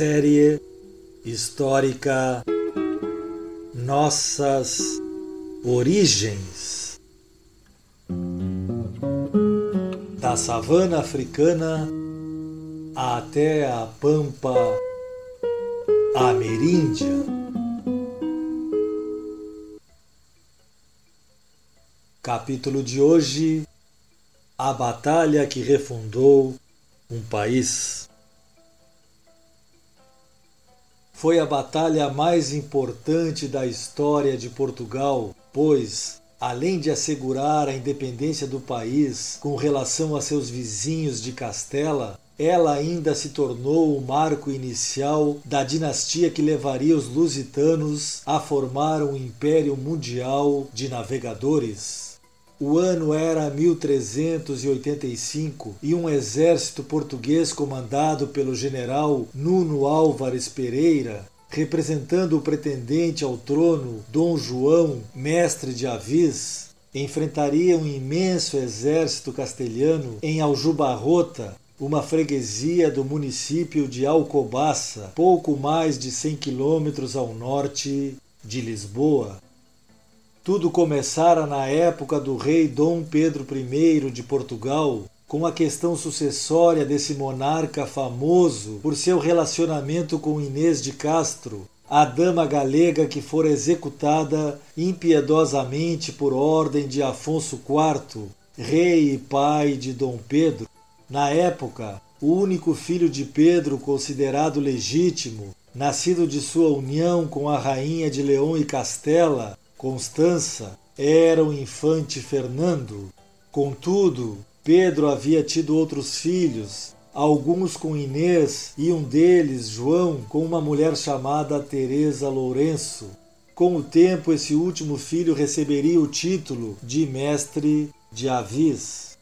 Série histórica Nossas Origens da savana africana até a pampa ameríndia. Capítulo de hoje: A batalha que refundou um país. Foi a batalha mais importante da história de Portugal, pois, além de assegurar a independência do país com relação a seus vizinhos de Castela, ela ainda se tornou o marco inicial da dinastia que levaria os lusitanos a formar um império mundial de navegadores. O ano era 1385 e um exército português comandado pelo general Nuno Álvares Pereira, representando o pretendente ao trono Dom João, mestre de Avis, enfrentaria um imenso exército castelhano em Aljubarrota, uma freguesia do município de Alcobaça, pouco mais de 100 quilômetros ao norte de Lisboa. Tudo começara na época do rei Dom Pedro I de Portugal, com a questão sucessória desse monarca famoso por seu relacionamento com Inês de Castro, a dama galega que fora executada impiedosamente por ordem de Afonso IV, rei e pai de Dom Pedro. Na época, o único filho de Pedro considerado legítimo, nascido de sua união com a rainha de Leão e Castela, Constança era o infante Fernando. Contudo, Pedro havia tido outros filhos, alguns com Inês e um deles, João, com uma mulher chamada Teresa Lourenço. Com o tempo, esse último filho receberia o título de mestre de Avis.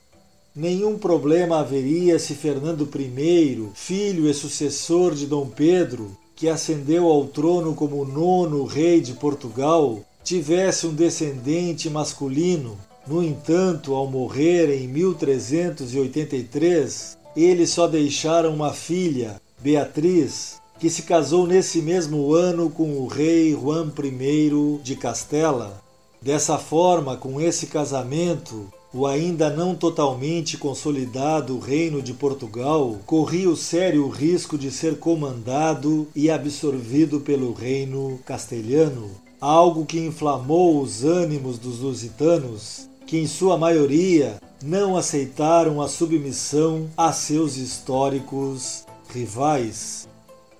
Nenhum problema haveria se Fernando I, filho e sucessor de Dom Pedro, que ascendeu ao trono como nono rei de Portugal, tivesse um descendente masculino. No entanto, ao morrer em 1383, eles só deixaram uma filha, Beatriz, que se casou nesse mesmo ano com o rei Juan I de Castela. Dessa forma, com esse casamento, o ainda não totalmente consolidado Reino de Portugal corria o sério risco de ser comandado e absorvido pelo Reino Castelhano algo que inflamou os ânimos dos lusitanos, que em sua maioria não aceitaram a submissão a seus históricos rivais.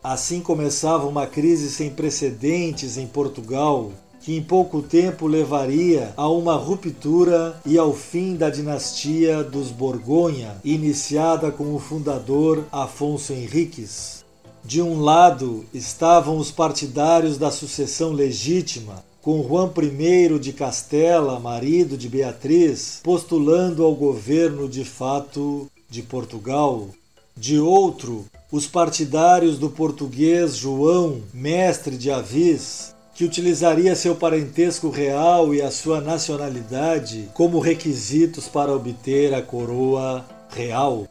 Assim começava uma crise sem precedentes em Portugal, que em pouco tempo levaria a uma ruptura e ao fim da dinastia dos Borgonha, iniciada com o fundador Afonso Henriques. De um lado estavam os partidários da sucessão legítima, com Juan I de Castela, marido de Beatriz, postulando ao governo de fato de Portugal. De outro, os partidários do português João, mestre de Avis, que utilizaria seu parentesco real e a sua nacionalidade como requisitos para obter a coroa real.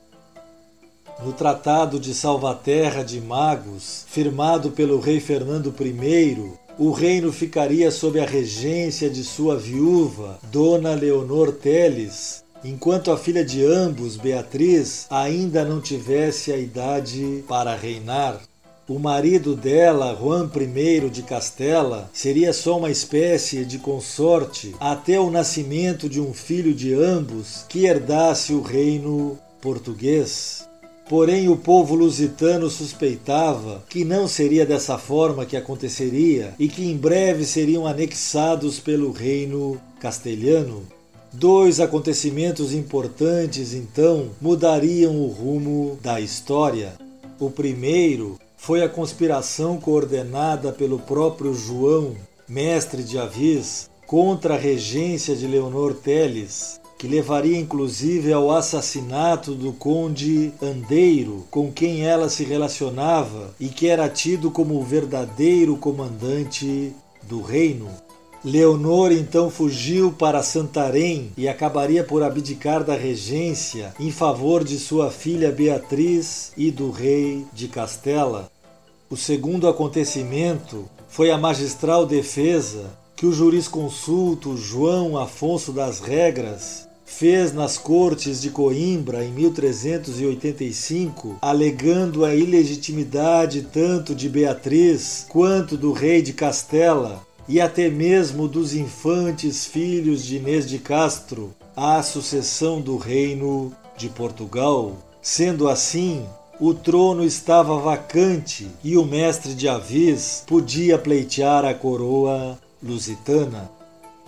No Tratado de Salvaterra de Magos, firmado pelo rei Fernando I, o reino ficaria sob a regência de sua viúva, Dona Leonor Teles, enquanto a filha de ambos, Beatriz, ainda não tivesse a idade para reinar. O marido dela, Juan I de Castela, seria só uma espécie de consorte até o nascimento de um filho de ambos que herdasse o reino português. Porém, o povo lusitano suspeitava que não seria dessa forma que aconteceria e que em breve seriam anexados pelo reino castelhano. Dois acontecimentos importantes, então, mudariam o rumo da história. O primeiro foi a conspiração coordenada pelo próprio João, mestre de Avis, contra a regência de Leonor Teles, que levaria inclusive ao assassinato do conde Andeiro, com quem ela se relacionava e que era tido como o verdadeiro comandante do reino. Leonor então fugiu para Santarém e acabaria por abdicar da regência em favor de sua filha Beatriz e do rei de Castela. O segundo acontecimento foi a magistral defesa que o jurisconsulto João Afonso das Regras fez nas cortes de Coimbra em 1385, alegando a ilegitimidade tanto de Beatriz quanto do rei de Castela e até mesmo dos infantes filhos de Inês de Castro à sucessão do reino de Portugal. Sendo assim, o trono estava vacante e o mestre de Avis podia pleitear a coroa lusitana.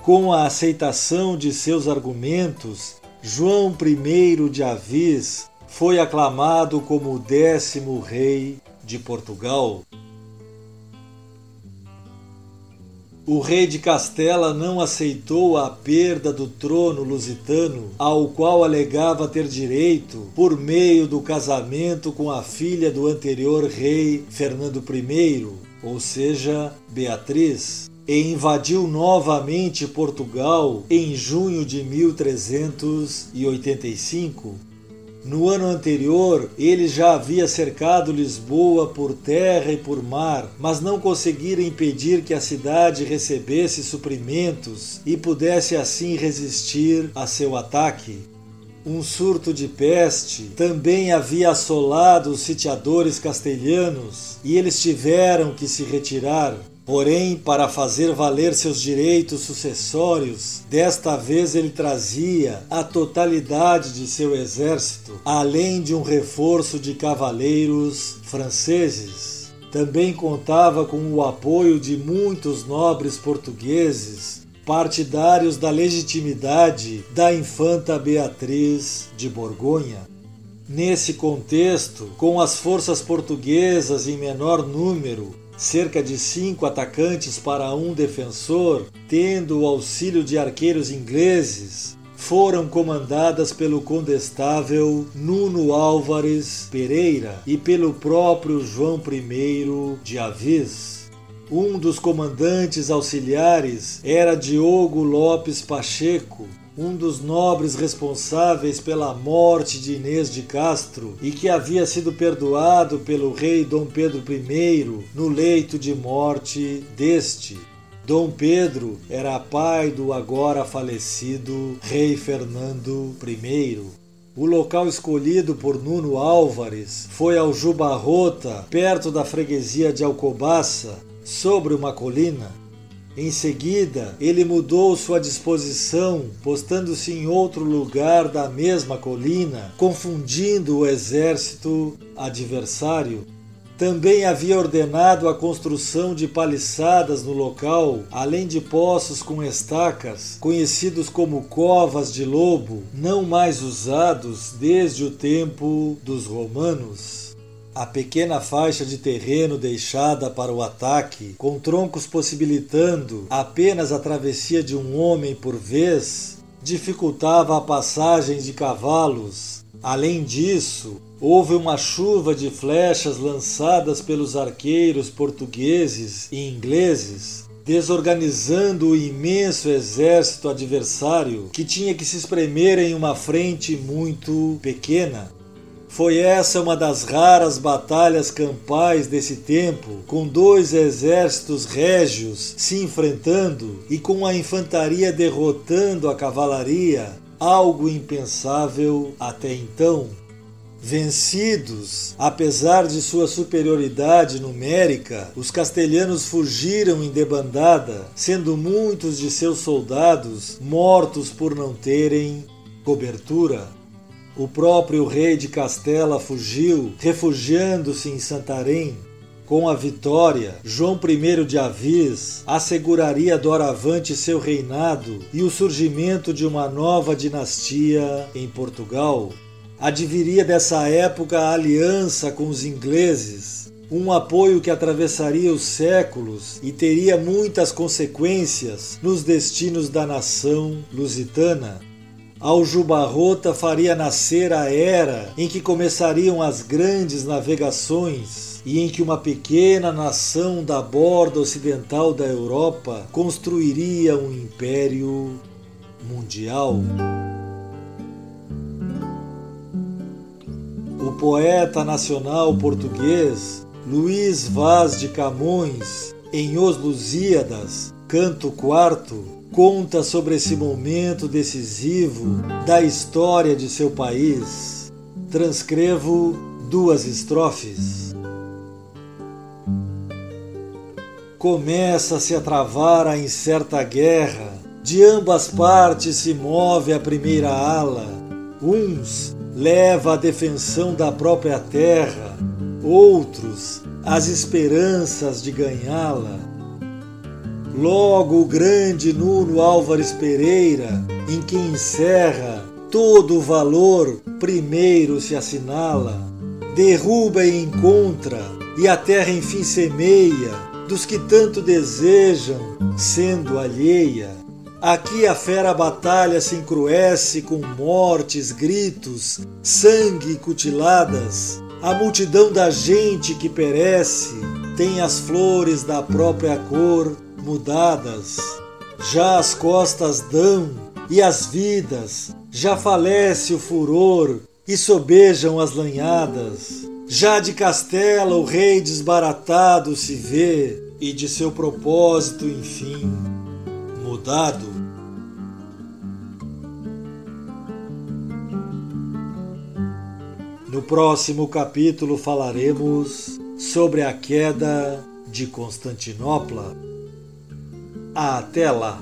Com a aceitação de seus argumentos, João I de Avis foi aclamado como o décimo rei de Portugal. O rei de Castela não aceitou a perda do trono lusitano, ao qual alegava ter direito por meio do casamento com a filha do anterior rei Fernando I, ou seja, Beatriz, e invadiu novamente Portugal em junho de 1385 no ano anterior, ele já havia cercado Lisboa por terra e por mar, mas não conseguira impedir que a cidade recebesse suprimentos e pudesse assim resistir a seu ataque. Um surto de peste também havia assolado os sitiadores castelhanos e eles tiveram que se retirar. Porém, para fazer valer seus direitos sucessórios, desta vez ele trazia a totalidade de seu exército, além de um reforço de cavaleiros franceses. Também contava com o apoio de muitos nobres portugueses, partidários da legitimidade da infanta Beatriz de Borgonha. Nesse contexto, com as forças portuguesas em menor número, cerca de cinco atacantes para um defensor, tendo o auxílio de arqueiros ingleses, foram comandadas pelo condestável Nuno Álvares Pereira e pelo próprio João I de Avis. Um dos comandantes auxiliares era Diogo Lopes Pacheco, um dos nobres responsáveis pela morte de Inês de Castro e que havia sido perdoado pelo rei Dom Pedro I no leito de morte deste. Dom Pedro era pai do agora falecido rei Fernando I. O local escolhido por Nuno Álvares foi ao Jubarrota, perto da freguesia de Alcobaça, sobre uma colina. Em seguida, ele mudou sua disposição, postando-se em outro lugar da mesma colina, confundindo o exército adversário. Também havia ordenado a construção de paliçadas no local, além de poços com estacas, conhecidos como covas de lobo, não mais usados desde o tempo dos romanos. A pequena faixa de terreno deixada para o ataque, com troncos possibilitando apenas a travessia de um homem por vez, dificultava a passagem de cavalos. Além disso, houve uma chuva de flechas lançadas pelos arqueiros portugueses e ingleses, desorganizando o imenso exército adversário que tinha que se espremer em uma frente muito pequena. Foi essa uma das raras batalhas campais desse tempo, com dois exércitos régios se enfrentando e com a infantaria derrotando a cavalaria, algo impensável até então. Vencidos, apesar de sua superioridade numérica, os castelhanos fugiram em debandada, sendo muitos de seus soldados mortos por não terem cobertura. O próprio rei de Castela fugiu, refugiando-se em Santarém. Com a vitória, João I de Avis asseguraria doravante seu reinado e o surgimento de uma nova dinastia em Portugal. Adviria dessa época a aliança com os ingleses, um apoio que atravessaria os séculos e teria muitas consequências nos destinos da nação lusitana. Aljubarrota faria nascer a era em que começariam as grandes navegações e em que uma pequena nação da borda ocidental da Europa construiria um império mundial. O poeta nacional português Luís Vaz de Camões, em Os Lusíadas, canto quarto, conta sobre esse momento decisivo da história de seu país. Transcrevo duas estrofes. Começa-se a travar a incerta guerra, de ambas partes se move a primeira ala. Uns leva a defensão da própria terra, outros as esperanças de ganhá-la. Logo o grande Nuno Álvares Pereira, em que encerra todo o valor, primeiro se assinala, derruba e encontra, e a terra enfim semeia, dos que tanto desejam, sendo alheia. Aqui a fera batalha se encruece com mortes, gritos, sangue e cutiladas. A multidão da gente que perece tem as flores da própria cor mudadas, já as costas dão e as vidas, já falece o furor e sobejam as lanhadas. Já de Castela o rei desbaratado se vê, e de seu propósito, enfim, mudado. No próximo capítulo falaremos sobre a queda de Constantinopla. Até lá!